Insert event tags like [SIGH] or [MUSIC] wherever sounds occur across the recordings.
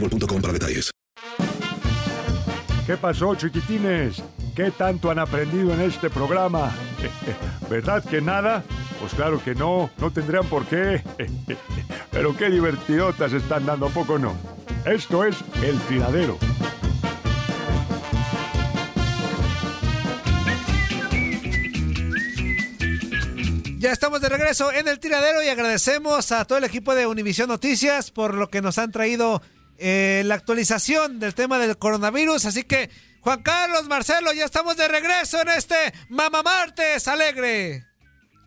boostmobile.com para detalles. ¿Qué pasó, chiquitines? ¿Qué tanto han aprendido en este programa? [LAUGHS] ¿Verdad que nada? Pues claro que no, no tendrían por qué. [LAUGHS] Pero qué divertidotas están dando, ¿a poco no? Esto es El Tiradero. Ya estamos de regreso en el tiradero y agradecemos a todo el equipo de Univisión Noticias por lo que nos han traído eh, la actualización del tema del coronavirus. Así que, Juan Carlos, Marcelo, ya estamos de regreso en este Mama Martes Alegre.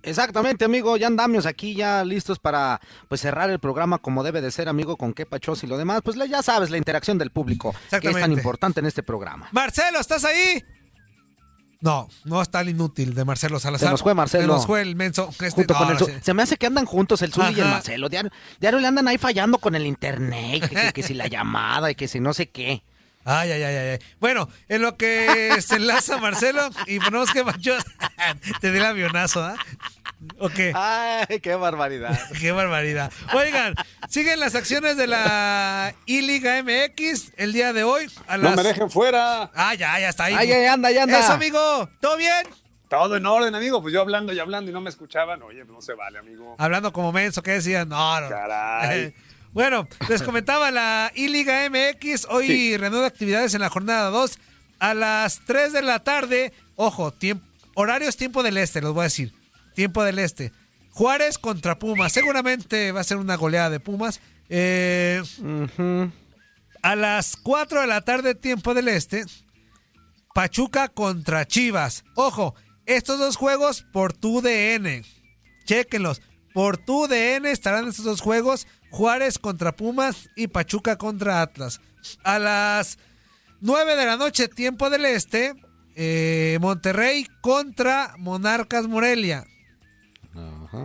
Exactamente, amigo, ya andamos aquí ya listos para pues cerrar el programa como debe de ser, amigo, con qué pachos y lo demás. Pues ya sabes, la interacción del público, que es tan importante en este programa. Marcelo, ¿estás ahí? No, no está el inútil de Marcelo Salazar. Se nos fue Marcelo. Se nos fue el menso. Este, Junto no, con el sí. Se me hace que andan juntos el Zuli y el. Marcelo. Diario, diario le andan ahí fallando con el internet, que, que- que si la llamada y que si no sé qué. Ay, ay, ay, ay. Bueno, en lo que se enlaza Marcelo y ponemos que Pancho [LAUGHS] te dé el avionazo, ¿ah? ¿O qué? Ay, qué barbaridad. [LAUGHS] Qué barbaridad. Oigan, siguen las acciones de la I-Liga MX el día de hoy. A No las... me dejen fuera. Ah, ya, ya está ahí. Ay, ay, anda, ya anda. Eso, amigo. ¿Todo bien? Todo en orden, amigo. Pues yo hablando y hablando y no me escuchaban. Oye, no se vale, amigo. Hablando como menso, ¿qué decían? No, no. Caray. [LAUGHS] Bueno, les comentaba la I-Liga MX. Hoy Sí. reanuda actividades en la jornada 2 a las 3 de la tarde. Ojo, tiempo, horarios tiempo del este, los voy a decir. Tiempo del este. Juárez contra Pumas. Seguramente va a ser una goleada de Pumas. Eh, A las 4 de la tarde, tiempo del este. Pachuca contra Chivas. Ojo, estos dos juegos por tu DN. Chequenlos. Por tu DN estarán estos dos juegos. Juárez contra Pumas y Pachuca contra Atlas. A las 9 de la noche, tiempo del este. eh, Monterrey contra Monarcas Morelia.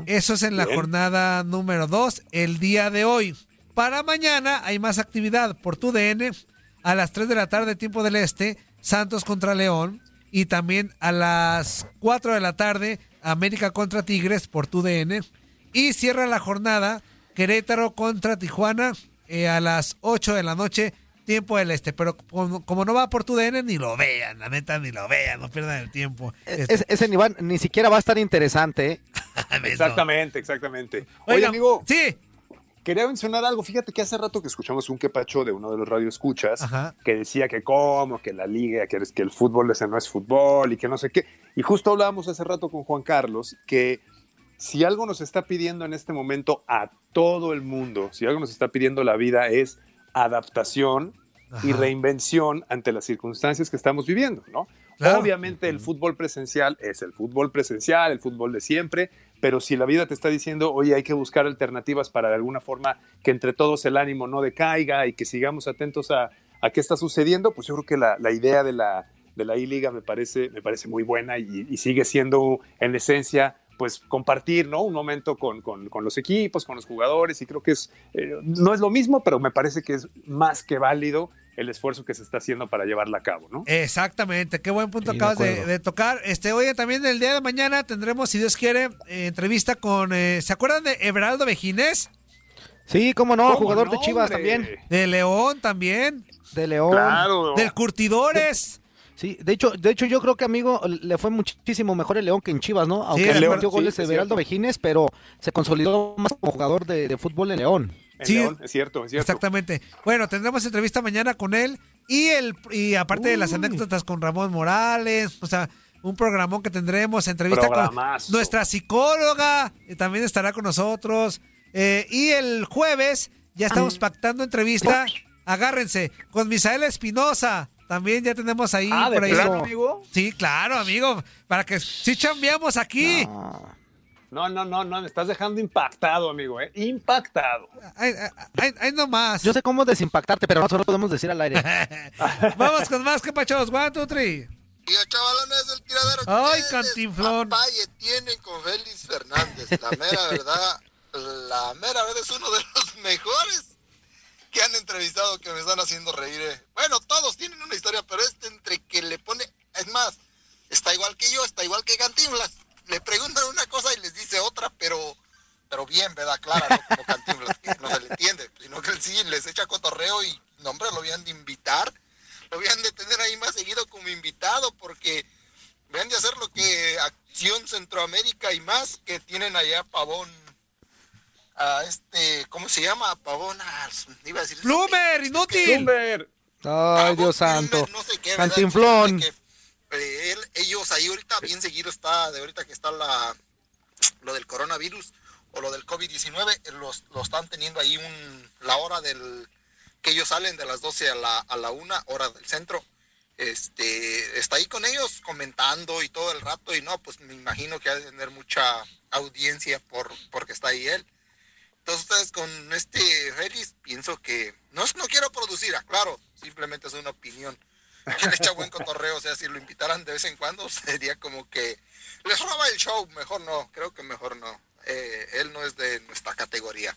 Eso es en la Bien. jornada número 2, el día de hoy. Para mañana hay más actividad por tu DN. A las 3 de la tarde, tiempo del este, Santos contra León. Y también a las 4 de la tarde, América contra Tigres por tu DN. Y cierra la jornada, Querétaro contra Tijuana eh, a las 8 de la noche, tiempo del este. Pero como, como no va por tu DN, ni lo vean, la neta, ni lo vean, no pierdan el tiempo. Este, Es- ese ni, va- ni siquiera va a estar interesante. ¿eh? [LAUGHS] Exactamente, exactamente. Oye, Oiga, amigo. Sí. Quería mencionar algo. Fíjate que hace rato que escuchamos un quepacho de uno de los radioescuchas Ajá. que decía que cómo, que la liga, que, el fútbol ese no es fútbol y que no sé qué. Y justo hablábamos hace rato con Juan Carlos que si algo nos está pidiendo en este momento a todo el mundo, si algo nos está pidiendo la vida es adaptación y reinvención ante las circunstancias que estamos viviendo, ¿no? Claro. Obviamente el fútbol presencial es el fútbol presencial, el fútbol de siempre, pero si la vida te está diciendo, oye, hay que buscar alternativas para de alguna forma que entre todos el ánimo no decaiga y que sigamos atentos a, a qué está sucediendo, pues yo creo que la, la idea de la, de la I-Liga me parece, me parece muy buena y, y sigue siendo en esencia pues compartir ¿no? un momento con, con- con los equipos, con los jugadores y creo que es, eh, no es lo mismo, pero me parece que es más que válido el esfuerzo que se está haciendo para llevarla a cabo, ¿no? Exactamente, qué buen punto Sí, de acabas de, de tocar. Este, oye, también el día de mañana tendremos, si Dios quiere, eh, entrevista con, eh, ¿se acuerdan de Everaldo Mejines? Sí, cómo no, ¿Cómo jugador de Chivas hombre? también. De León también. De León. Claro. Del Curtidores. Sí, de hecho, de hecho yo creo que amigo le fue muchísimo mejor el León que en Chivas, ¿no? Aunque el le León, metió sí, goles es Everaldo cierto. Vejines, pero se consolidó más como jugador de, de fútbol en León. En Sí. León, es cierto, es cierto. Exactamente. Bueno, tendremos entrevista mañana con él y el y aparte de las anécdotas con Ramón Morales, o sea, un programón que tendremos, entrevista con nuestra psicóloga, eh, también estará con nosotros. Eh, y el jueves ya estamos pactando entrevista, agárrense, con Misael Espinosa. También ya tenemos ahí Ah, ¿de por ahí. plano, amigo? Sí, claro, amigo, para que sí chambeamos aquí. No, no, no, no, me estás dejando impactado, amigo, ¿eh? Impactado. Ay, ay, ay, ay, no más. Yo sé cómo desimpactarte, pero no solo podemos decir al aire. [LAUGHS] Vamos con más que pachos. One, two, three. Y el chavalones del tiradero. Ay, ¿qué cantinflón. despapalle tienen con Félix Fernández? La mera [LAUGHS] verdad, la mera verdad es uno de los mejores que han entrevistado que me están haciendo reír. eh. Bueno, todos tienen una historia, pero este entre que le pone, es más, está igual que yo, está igual que Cantinflas. Le preguntan una cosa y les dice otra, pero pero bien, ¿verdad? Clara, no como Cantinflas, que no se le entiende, sino que él sí les echa cotorreo y, no, hombre, lo habían de invitar, lo habían de tener ahí más seguido como invitado, porque vean de hacer lo que Acción Centroamérica y más que tienen allá a Pavón, a este, ¿cómo se llama? A Pavón, ah, iba a decir... Plumer, inútil. Plumber. Ay, Dios santo. no sé qué. Cantinflón. Él- ellos ahí ahorita bien seguido está, de ahorita que está la lo del coronavirus o lo del COVID-19, eh, los, lo están teniendo ahí un, la hora del que ellos salen de las 12 a la, a la 1, hora del centro. Este, está ahí con ellos comentando y todo el rato y no, pues me imagino que ha de tener mucha audiencia por porque está ahí él. Entonces ustedes con este Félix pienso que no, no quiero producir, aclaro, simplemente es una opinión. Le echa buen cotorreo, o sea, si lo invitaran de vez en cuando [LAUGHS] sería como que les roba el show, mejor no, creo que mejor no. Eh, él no es de nuestra categoría.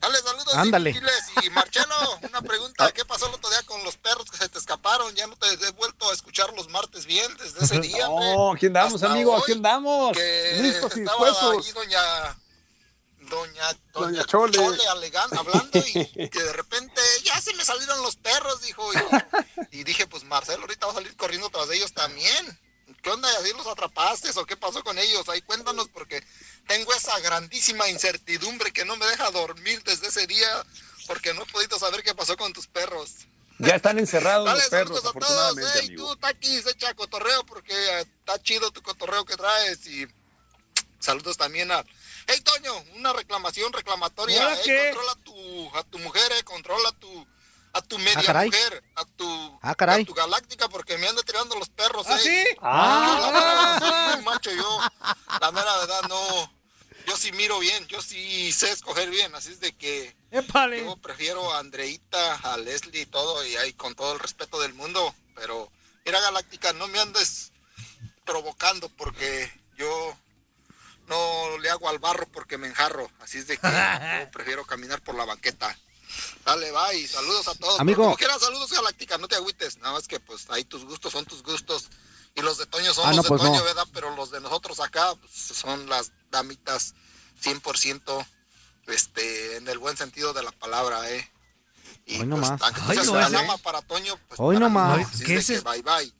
Dale, saludos. Ándale. Y Marcelo, una pregunta, ¿qué pasó el otro día con los perros que se te escaparon? Ya no te he vuelto a escuchar los martes bien desde ese [LAUGHS] día. No, aquí andamos, amigo, aquí andamos. Listos y dispuestos. ahí doña doña doña, Doña Chole. alegan- hablando y que de repente ya se me salieron los perros dijo y, y dije pues Marcelo ahorita va a salir corriendo tras ellos también ¿qué onda? ¿Así los atrapaste o qué pasó con ellos? ahí cuéntanos porque tengo esa grandísima incertidumbre que no me deja dormir desde ese día porque no he podido saber qué pasó con tus perros Ya están encerrados Dale, los perros, saludos a todos. afortunadamente, amigo. tú, Taquis, echa cotorreo porque eh, está chido tu cotorreo que traes. Y saludos también a. Hey, Toño, una reclamación reclamatoria. ¿Ahora eh, qué? Controla a tu, a tu mujer, eh, controla a tu. A tu media caray. mujer, a tu, Ah, caray. a tu galáctica, porque me anda tirando los perros. ¿Ah, eh. sí? Ah. Yo, la verdad, soy muy macho, yo, la mera verdad, no. Yo sí miro bien, yo sí sé escoger bien, así es de que. Épale. Yo prefiero a Andreita, a Leslie y todo, y ahí con todo el respeto del mundo, pero mira Galáctica, no me andes provocando porque yo no le hago al barro porque me enjarro, así es de que [LAUGHS] yo prefiero caminar por la banqueta. Dale, bye, saludos a todos. Amigo. Como quieras, saludos Galáctica, no te agüites, nada más que pues ahí tus gustos son tus gustos y los de Toño son Ah, los no, de pues Toño, no. ¿verdad? Pero los de nosotros acá pues, son las damitas 100% este, en el buen sentido de la palabra, ¿eh? Y Hoy no pues, seas no una más, ¿eh? dama para Toño, pues Hoy para no mí, más. así es ¿Qué de es que eso? Bye bye.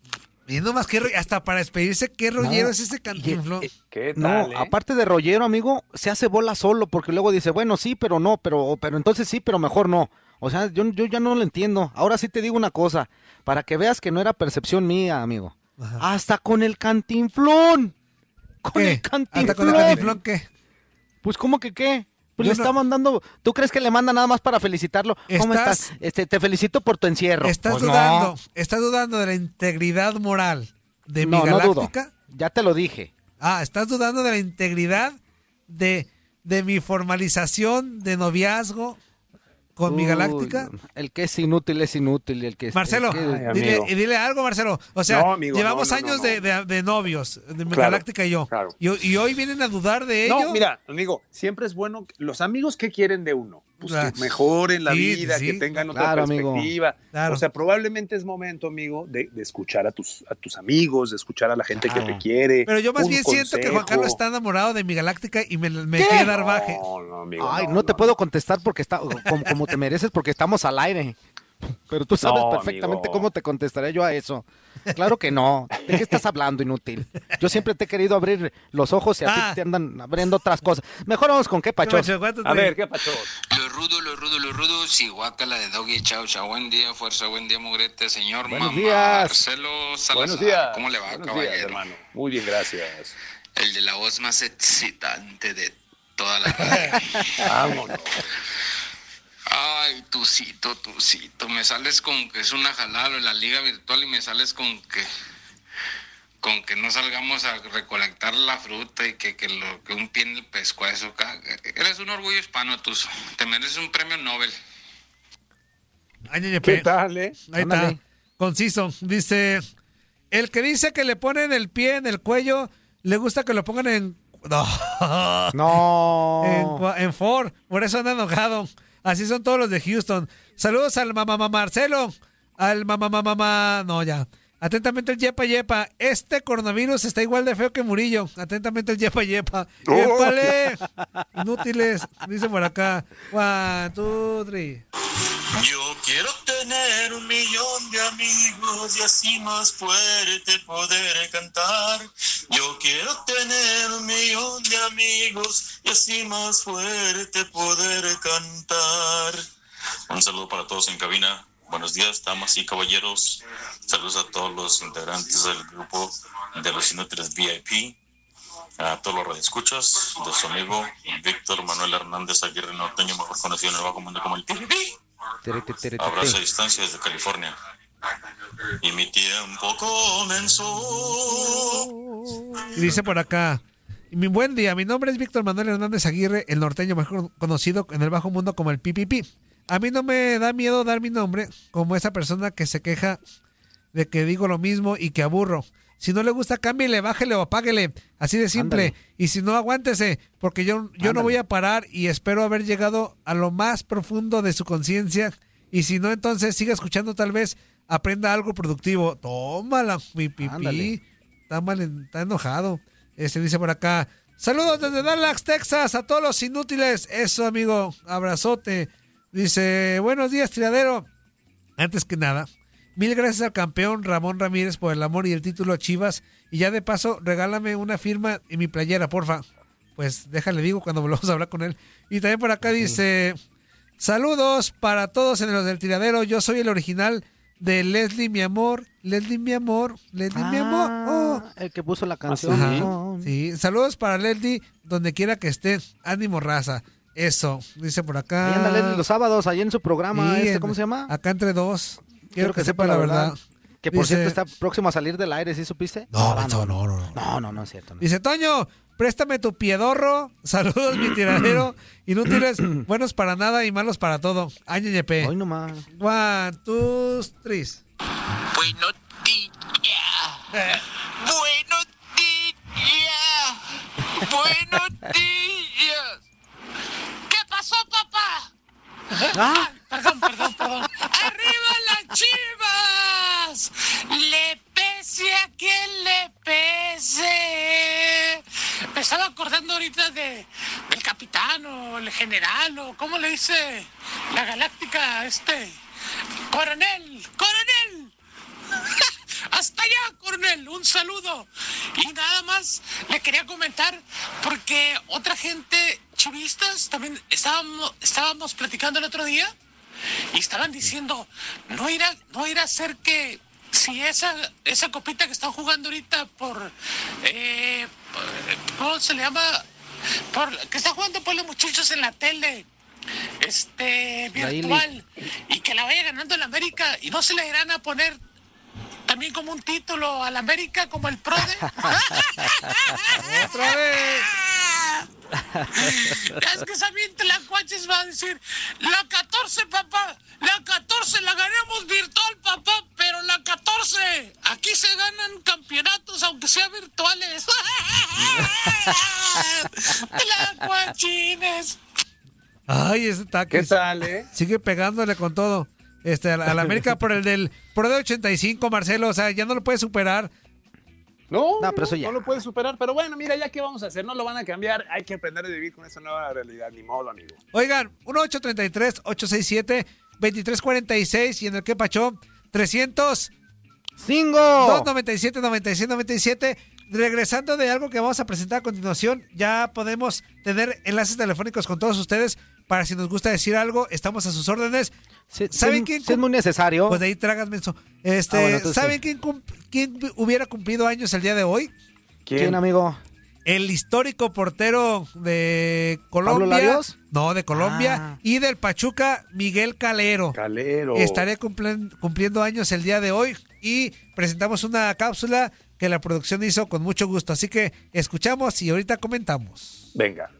Viendo más que hasta para despedirse, qué rollero No, es ese y- cantinflón. eh, ¿Qué tal, No, eh? aparte de rollero, amigo, se hace bola solo porque luego dice, bueno, sí, pero no, pero, pero entonces sí, pero mejor no. O sea, yo, yo ya no lo entiendo. Ahora sí te digo una cosa, para que veas que no era percepción mía, amigo. Hasta con el cantinflón. Con ¿Qué? el cantinflón. ¿Hasta con el cantinflón qué? Pues, ¿cómo que qué? Pues le no- está mandando. ¿Tú crees que le manda nada más para felicitarlo? ¿Cómo Estás- estás? Este, te felicito por tu encierro. ¿Estás Pues no. dudando? ¿Estás dudando de la integridad moral de mi No, no dudo. galáctica? Ya te lo dije. Ah, ¿estás dudando de la integridad de, de mi formalización de noviazgo con mi galáctica? El que es inútil es inútil. El que es- Marcelo, el que- dile, y dile algo, Marcelo. O sea, No, amigo, llevamos no, no, años no, De, de- de novios, de mi Claro, galáctica y yo. claro. Y, y hoy vienen a dudar de ello. No, mira, amigo, siempre es bueno. que- Los amigos que quieren de uno, pues Ah. que mejoren la Sí, vida, sí. que tengan otra Claro, amigo. perspectiva. Claro. O sea, probablemente es momento, amigo, de, de escuchar a tus, a tus amigos, de escuchar a la gente que te quiere. Pero yo más bien siento que Juan. Carlos está enamorado de mi galáctica y me, me quiere dar baje. No, no, amigo. Ay, no, te puedo contestar porque está como, como te mereces porque estamos al aire. Pero tú sabes No, perfectamente amigo. cómo te contestaré yo a eso. Claro que no. ¿De qué estás hablando, inútil? Yo siempre te he querido abrir los ojos y a Ah. ti te andan abriendo otras cosas. Mejor vamos con qué, ¿Qué Pacho. macho? ¿Cuánto A ver, ¿qué pacho? Lo rudo, lo rudo, lo rudo, si guácala de Doggy, chao, chao, buen día, fuerza, buen día, mugrete, señor Buenos mamá, días. Marcelo Salazar, Buenos días. ¿cómo le va, Buenos caballero? días, hermano. Muy bien, gracias. El de la voz más excitante de toda la radio. [LAUGHS] Vámonos. Ay, tucito, tucito, me sales con que es una jalada en la liga virtual y me sales con que con que no salgamos a recolectar la fruta y que, que lo que un pie en el pescuezo. Eres un orgullo hispano, Tuzo. Te mereces un premio Nobel. ¿Qué pe. tal, eh? Ahí Ándale. está. Conciso. Dice, el que dice que le ponen el pie en el cuello, le gusta que lo pongan en... [LAUGHS] No. No. En Ford. Por eso anda enojado. Así son todos los de Houston. Saludos al mamá Marcelo. Al mamá mamá. No, ya. Atentamente el Yepa Yepa. Este coronavirus está igual de feo que Murillo. Atentamente el Yepa Yepa. Oh. Inútiles. Dice por acá. One, two, three. Yo quiero tener un millón de amigos y así más fuerte poder cantar. Yo quiero tener un millón de amigos y así más fuerte poder cantar. Un saludo para todos en cabina. Buenos días, damas y caballeros. Saludos a todos los integrantes del grupo de los inútiles VIP. A todos los radioescuchas de su amigo Víctor Manuel Hernández Aguirre Norteño, mejor conocido en el bajo mundo como el Pipipi. Abrazo a distancia desde California. Y mi tiempo comenzó. Y dice por acá. Mi buen día, mi nombre es Víctor Manuel Hernández Aguirre, el norteño mejor conocido en el bajo mundo como el PPP. A mí no me da miedo dar mi nombre como esa persona que se queja de que digo lo mismo y que aburro. Si no le gusta, cámbiale, bájele o apáguele. Así de simple. Ándale. Y si no, aguántese, porque yo, yo no voy a parar y espero haber llegado a lo más profundo de su conciencia. Y si no, entonces siga escuchando, tal vez aprenda algo productivo. Tómala, mi pipí. Está mal, está enojado. Este dice por acá. Saludos desde Dallas, Texas, a todos los inútiles. Eso, amigo. Abrazote. Dice, buenos días, tiradero. Antes que nada, mil gracias al campeón Ramón Ramírez por el amor y el título a Chivas. Y ya de paso, regálame una firma en mi playera, porfa. Pues déjale digo cuando volvamos a hablar con él. Y también por acá dice, saludos para todos en los del tiradero. Yo soy el original de Leslie, mi amor. Leslie, mi amor. Leslie, mi amor. Oh. Ah, El que puso la canción. Ajá. No. Sí, saludos para Leslie, donde quiera que esté. Ánimo, raza. Eso, dice por acá. Ahí anda Leslie los sábados, ahí en su programa. Sí, este, en- ¿Cómo se llama? Acá entre dos. Quiero, que, sepa la verdad. Que por Dice- cierto está próximo a salir del aire, ¿sí supiste? No, Ah, Benzo, no, no, no. No, no, no es cierto. no. Dice Toño, préstame tu piedorro. [LAUGHS] Saludos, mi tiradero. Inútiles, [CLEARS THROAT] buenos para nada y malos para todo. Añeñepe. Hoy nomás. One, two, three. Bueno, tía. [LAUGHS] Bueno, tía. Buenos días. ¿Qué pasó, papá? Ah, perdón. ¡Arriba las chivas! ¡Le pese a quien le pese! Me estaba acordando ahorita de, del capitán o el general o cómo le dice la galáctica este. ¡Coronel! ¡Coronel! [LAUGHS] Hasta allá, coronel, un saludo. Y nada más le quería comentar, porque otra gente, chivistas, también estábamos, estábamos platicando el otro día y estaban diciendo, no irá, no irá a ser que si esa, esa copita que están jugando ahorita por, eh, ¿cómo se le llama? por, que está jugando por los muchachos en la tele este La virtual y que la vaya ganando el América y no se le irán a poner también como un título al América como el PRODE. [LAUGHS] [LAUGHS] Otra vez. Es que también Tlacuaches va a decir, la 14, papá, la 14 la ganamos virtual, papá, pero la 14, aquí se ganan campeonatos aunque sean virtuales. [LAUGHS] Tlacuachines. Ay, ese taque. ¿Qué tal, eh? Sigue pegándole con todo. Este, a la, a la América por el del por el de 85, Marcelo, o sea, ya no lo puede superar. No, No, pero eso ya. no lo puede superar. Pero bueno, mira, ya qué vamos a hacer, no lo van a cambiar. Hay que aprender a vivir con esa nueva realidad, ni modo, amigo. Oigan, 1833-867-2346 y en el que pachó 300 ¡Cinco! 297 96 97 Regresando de algo que vamos a presentar a continuación, ya podemos tener enlaces telefónicos con todos ustedes para si nos gusta decir algo, estamos a sus órdenes. ¿Saben sí, quién? sí es muy necesario. Pues de ahí tragas menso. Este, Ah, bueno, ¿Saben sí. quién, quién hubiera cumplido años el día de hoy? ¿Quién, amigo? El histórico portero de Colombia. Larios? No, de Colombia. Ah. Y del Pachuca, Miguel Calero. Calero. Cumplen- cumpliendo años el día de hoy. Y presentamos una cápsula que la producción hizo con mucho gusto. Así que escuchamos y ahorita comentamos. Venga.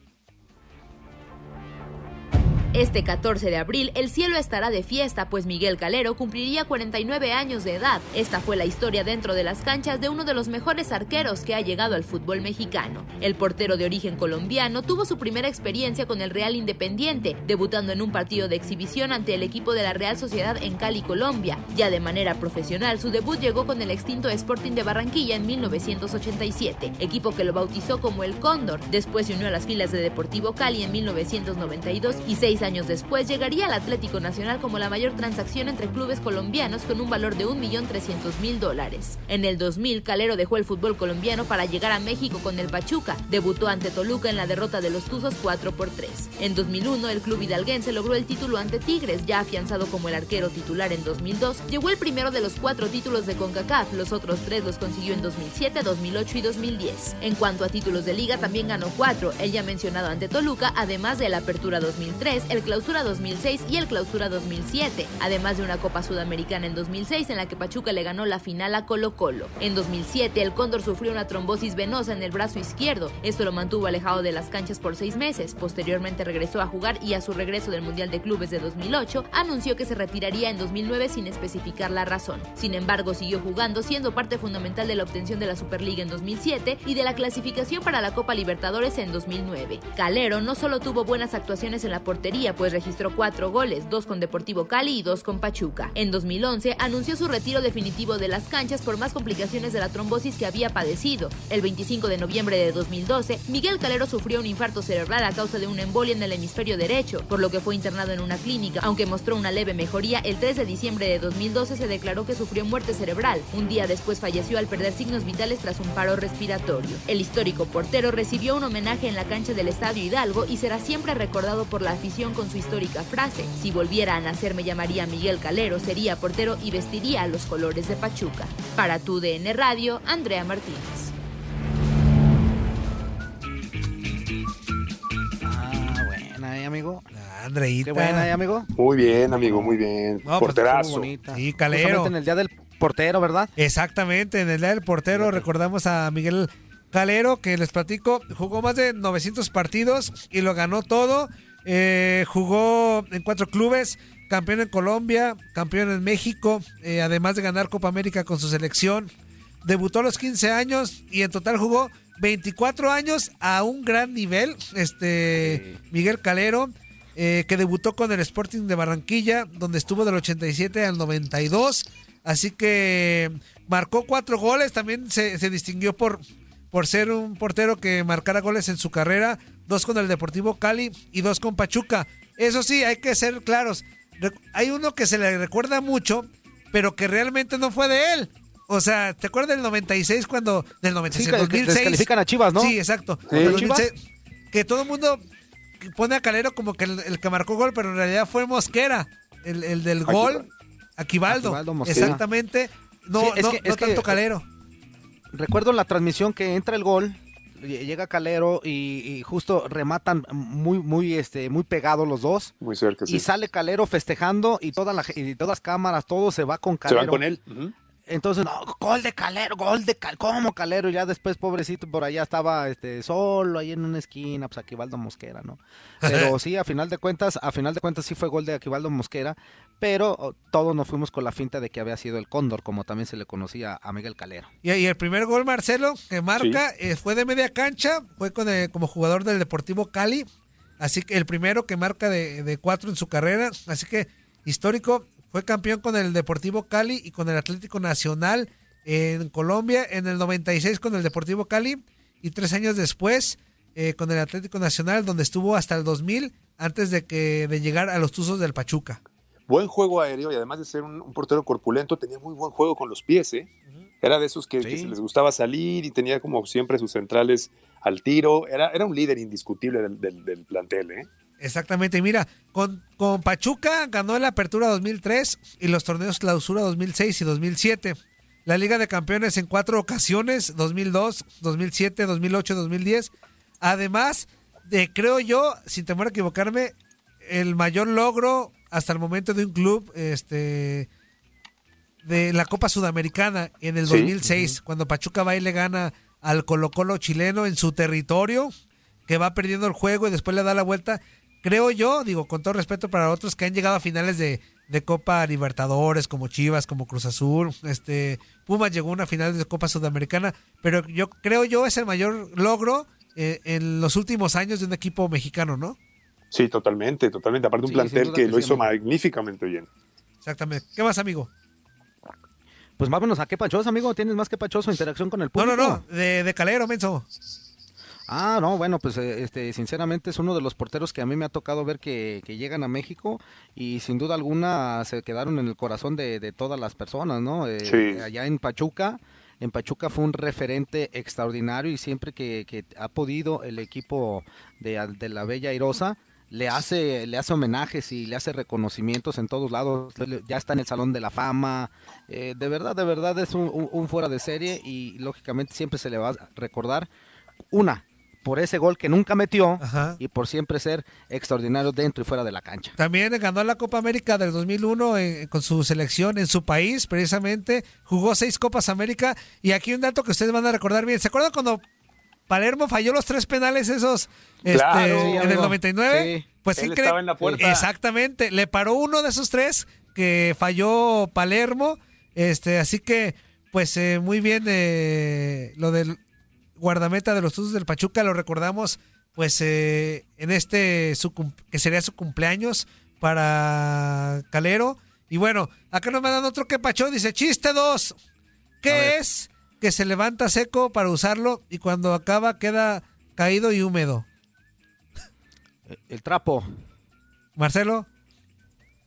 Este 14 de abril el cielo estará de fiesta, pues Miguel Calero cumpliría 49 años de edad. Esta fue la historia dentro de las canchas de uno de los mejores arqueros que ha llegado al fútbol mexicano. El portero de origen colombiano tuvo su primera experiencia con el Real Independiente, debutando en un partido de exhibición ante el equipo de la Real Sociedad en Cali, Colombia. Ya de manera profesional, su debut llegó con el extinto Sporting de Barranquilla en 1987, equipo que lo bautizó como el Cóndor. Después se unió a las filas de Deportivo Cali en 1992 y seis años después llegaría al Atlético Nacional como la mayor transacción entre clubes colombianos con un valor de 1.300.000 dólares. En el 2000, Calero dejó el fútbol colombiano para llegar a México con el Pachuca. Debutó ante Toluca en la derrota de los Tuzos 4 por 3. En 2001, el club hidalguense logró el título ante Tigres, ya afianzado como el arquero titular en 2002. Llegó el primero de los cuatro títulos de CONCACAF, los otros tres los consiguió en 2007, 2008 y 2010. En cuanto a títulos de liga, también ganó cuatro, el ya mencionado ante Toluca, además de la Apertura 2003, el Clausura 2006 y el Clausura 2007, además de una Copa Sudamericana en 2006 en la que Pachuca le ganó la final a Colo Colo. En 2007, el Cóndor sufrió una trombosis venosa en el brazo izquierdo, esto lo mantuvo alejado de las canchas por seis meses, posteriormente regresó a jugar y a su regreso del Mundial de Clubes de 2008, anunció que se retiraría en 2009 sin especificar la razón. Sin embargo, siguió jugando, siendo parte fundamental de la obtención de la Superliga en 2007 y de la clasificación para la Copa Libertadores en 2009. Calero no solo tuvo buenas actuaciones en la portería, pues registró cuatro goles, dos con Deportivo Cali y dos con Pachuca. En 2011 anunció su retiro definitivo de las canchas por más complicaciones de la trombosis que había padecido. El 25 de noviembre de 2012, Miguel Calero sufrió un infarto cerebral a causa de una embolia en el hemisferio derecho, por lo que fue internado en una clínica. Aunque mostró una leve mejoría, el 3 de diciembre de 2012 se declaró que sufrió muerte cerebral. Un día después falleció al perder signos vitales tras un paro respiratorio. El histórico portero recibió un homenaje en la cancha del Estadio Hidalgo y será siempre recordado por la afición con su histórica frase: Si volviera a nacer me llamaría Miguel Calero, sería portero y vestiría los colores de Pachuca. Para tu DN Radio, Andrea Martínez. Ah, buena, ¿eh, amigo? Andreita. Qué buena, ¿eh, amigo? Muy bien, amigo, muy bien. No, pues, Porterazo. bonita. Sí, Calero. Justamente en el día del portero, ¿verdad? Exactamente, en el día del portero recordamos a Miguel Calero, que les platico, jugó más de 900 partidos y lo ganó todo. Eh, jugó en cuatro clubes, campeón en Colombia, campeón en México, eh, además de ganar Copa América con su selección. Debutó a los 15 años y en total jugó 24 años a un gran nivel. Este Miguel Calero, eh, que debutó con el Sporting de Barranquilla, donde estuvo del 87 al 92. Así que marcó cuatro goles. También se, se distinguió por, por ser un portero que marcara goles en su carrera. Dos con el Deportivo Cali y dos con Pachuca. Eso sí, hay que ser claros. Hay uno que se le recuerda mucho, pero que realmente no fue de él. O sea, ¿te acuerdas del 96 cuando... Del 96, Sí, que- que 2006. descalifican a Chivas, ¿no? Sí, exacto. Sí. Del ¿Chivas? 2006, que todo el mundo pone a Calero como que el, el que marcó gol, pero en realidad fue Mosquera, el, el del gol, Aquivaldo. Aquivaldo Mosquera. Exactamente. No, Sí, no, que- no que- tanto Calero. Recuerdo la transmisión que entra el gol, llega Calero y, y justo rematan muy, muy, este, muy pegados los dos. Muy cerca, sí. Y sale Calero festejando y, toda la, y todas las cámaras, todo se va con Se Calero. van con él. Entonces, no, gol de Calero, gol de Calero, ¿cómo Calero? Y ya después, pobrecito, por allá estaba este, solo ahí en una esquina, pues Aquivaldo Mosquera, ¿no? Pero sí, a final de cuentas, a final de cuentas sí fue gol de Aquivaldo Mosquera, pero oh, todos nos fuimos con la finta de que había sido el Cóndor, como también se le conocía a Miguel Calero. Y, y el primer gol, Marcelo, que marca, eh, fue de media cancha, fue con el- como jugador del Deportivo Cali. Así que el primero que marca de, de cuatro en su carrera. Así que histórico, fue campeón con el Deportivo Cali y con el Atlético Nacional en Colombia, en el 96 con el Deportivo Cali y tres años después eh, con el Atlético Nacional, donde estuvo hasta el 2000 antes de que de llegar a los Tuzos del Pachuca. Buen juego aéreo y además de ser un, un portero corpulento, tenía muy buen juego con los pies, ¿eh? Era de esos que, que se les gustaba salir y tenía como siempre sus centrales al tiro. Era, era un líder indiscutible del, del- del plantel, ¿eh? Exactamente, y mira, con, con Pachuca ganó la Apertura 2003 y los torneos Clausura 2006 y 2007. La Liga de Campeones en cuatro ocasiones, 2002, 2007, 2008, 2010. Además de, creo yo, sin temor a equivocarme, el mayor logro hasta el momento de un club este, de la Copa Sudamericana en el Sí. 2006, cuando Pachuca va y le gana al Colo Colo chileno en su territorio, que va perdiendo el juego y después le da la vuelta. Creo yo, digo, con todo respeto para otros que han llegado a finales de, de Copa Libertadores, como Chivas, como Cruz Azul, este Pumas llegó a una final de Copa Sudamericana, pero yo creo yo es el mayor logro eh, en los últimos años de un equipo mexicano, ¿no? Sí, totalmente, totalmente. Aparte, un Sí, plantel que que lo hizo amigo. magníficamente bien. Exactamente. ¿Qué más, amigo? Pues vámonos a qué pachoso, amigo, tienes más que pachoso interacción con el No, público. no, no, de, de Calero, menso. Ah, no, bueno, pues eh, este, sinceramente es uno de los porteros que a mí me ha tocado ver que, que llegan a México y sin duda alguna se quedaron en el corazón de, de todas las personas, ¿no? Eh, Sí. Allá en Pachuca, en Pachuca fue un referente extraordinario y siempre que, que ha podido el equipo de, de la Bella Airosa le hace, le hace homenajes y le hace reconocimientos en todos lados, ya está en el Salón de la Fama, eh, de verdad, de verdad es un fuera de serie y lógicamente siempre se le va a recordar una, por ese gol que nunca metió y por siempre ser extraordinario dentro y fuera de la cancha. También ganó la Copa América del 2001 en- con su selección en su país, precisamente. Jugó seis Copas América. Y aquí un dato que ustedes van a recordar bien. ¿Se acuerdan cuando Palermo falló los tres penales esos este, Claro, sí, en el amigo. 99? Sí. Pues Él estaba en la puerta. Exactamente. Le paró uno de esos tres que falló Palermo. Este, así que, pues eh, muy bien eh, lo del guardameta de los Tuzos del Pachuca, lo recordamos pues eh, en este su que sería su cumpleaños para Calero. Y bueno, acá nos mandan otro que pacho, dice chiste 2. ¿Qué es que se levanta seco para usarlo y cuando acaba queda caído y húmedo? El trapo. Marcelo,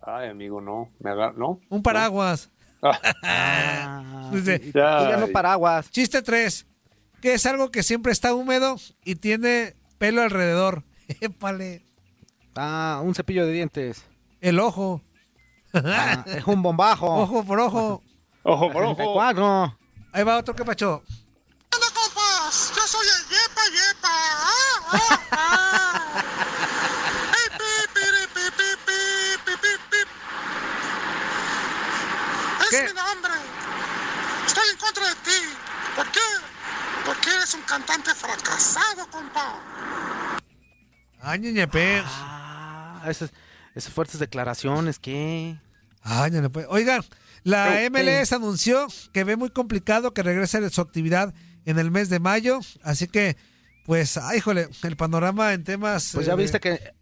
Ay, amigo, no. Me ¿No? un paraguas. [LAUGHS] Ah, [LAUGHS] Dice, ya no paraguas. Chiste 3. Que es algo que siempre está húmedo y tiene pelo alrededor. [LAUGHS] Épale. Ah, un cepillo de dientes. El ojo. Ah, [LAUGHS] es un bombajo. Ojo por ojo. [LAUGHS] Ojo por ojo. Cuatro. Ahí va otro que pacho. Hola, compas. Yo soy el Yepa Yepa. Ah, ah, ah. Es mi nombre. Estoy en contra de ti. ¿Por qué? Porque eres un cantante fracasado, compa. Ay, ñeñepe. Ah, esas, esas fuertes declaraciones, ¿qué? Ay, ñeñepe. Oigan, la MLS anunció que ve muy complicado que regrese a su actividad en el mes de mayo. Así que, pues, ay, híjole, el panorama en temas. Pues ya eh, viste que...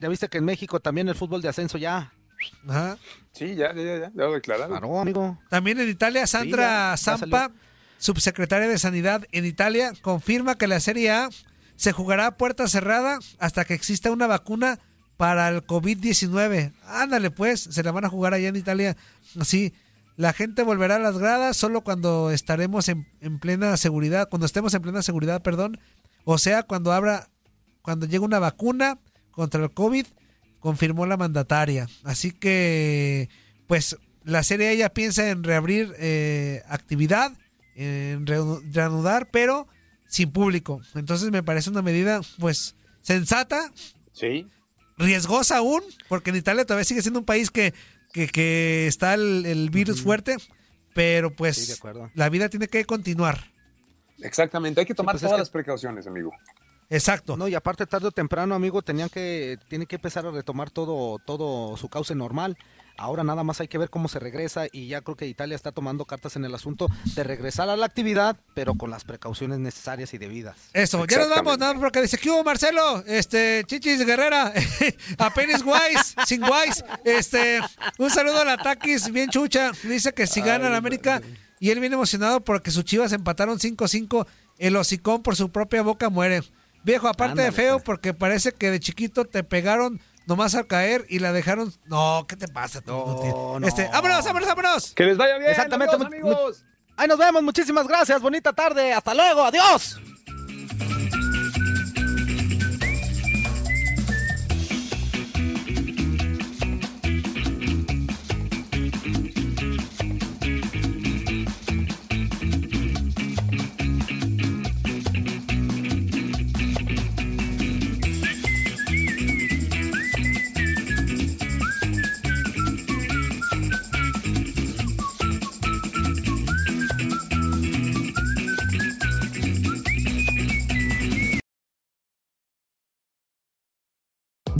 Ya viste que en México también el fútbol de ascenso ya... Ajá. Sí, ya, ya, ya, ya lo declararon. Claro, amigo. También en Italia, Sandra ya- ya Zampa, salió. Subsecretaria de Sanidad en Italia, confirma que la Serie A se jugará a puerta cerrada hasta que exista una vacuna para el COVID-19. Ándale, pues, se la van a jugar allá en Italia. Así, la gente volverá a las gradas solo cuando estaremos en, en plena seguridad, cuando estemos en plena seguridad, perdón. O sea, cuando abra, cuando llegue una vacuna contra el COVID, confirmó la mandataria. Así que, pues, la serie ella piensa en reabrir eh, actividad, en reu- reanudar, pero sin público. Entonces me parece una medida, pues, sensata. Sí. Riesgosa aún, porque en Italia todavía sigue siendo un país que, que, que está el, el virus fuerte, pero pues Sí, la vida tiene que continuar. Exactamente, hay que tomar pues es todas que- las precauciones, amigo. Exacto. No, y aparte tarde o temprano, amigo, tenían que, tiene que empezar a retomar todo, todo su cauce normal. Ahora nada más hay que ver cómo se regresa y ya creo que Italia está tomando cartas en el asunto de regresar a la actividad, pero con las precauciones necesarias y debidas. Eso, ya nos vamos, nada más porque dice, ¿qué hubo, Marcelo? Este, Chichis Guerrera, [LAUGHS] apenas guays, sin guays. Este, un saludo a la Taquis, bien chucha. Dice que si gana la América y él viene emocionado porque sus chivas empataron 5-5, el hocicón por su propia boca muere. Viejo, aparte de feo, porque parece que de chiquito te pegaron nomás al caer y la dejaron. No, ¿qué te pasa? inútil? no. Este, vámonos, vámonos, vámonos. Que les vaya bien. Exactamente, amigos. Ahí nos vemos, muchísimas gracias, bonita tarde, hasta luego, adiós.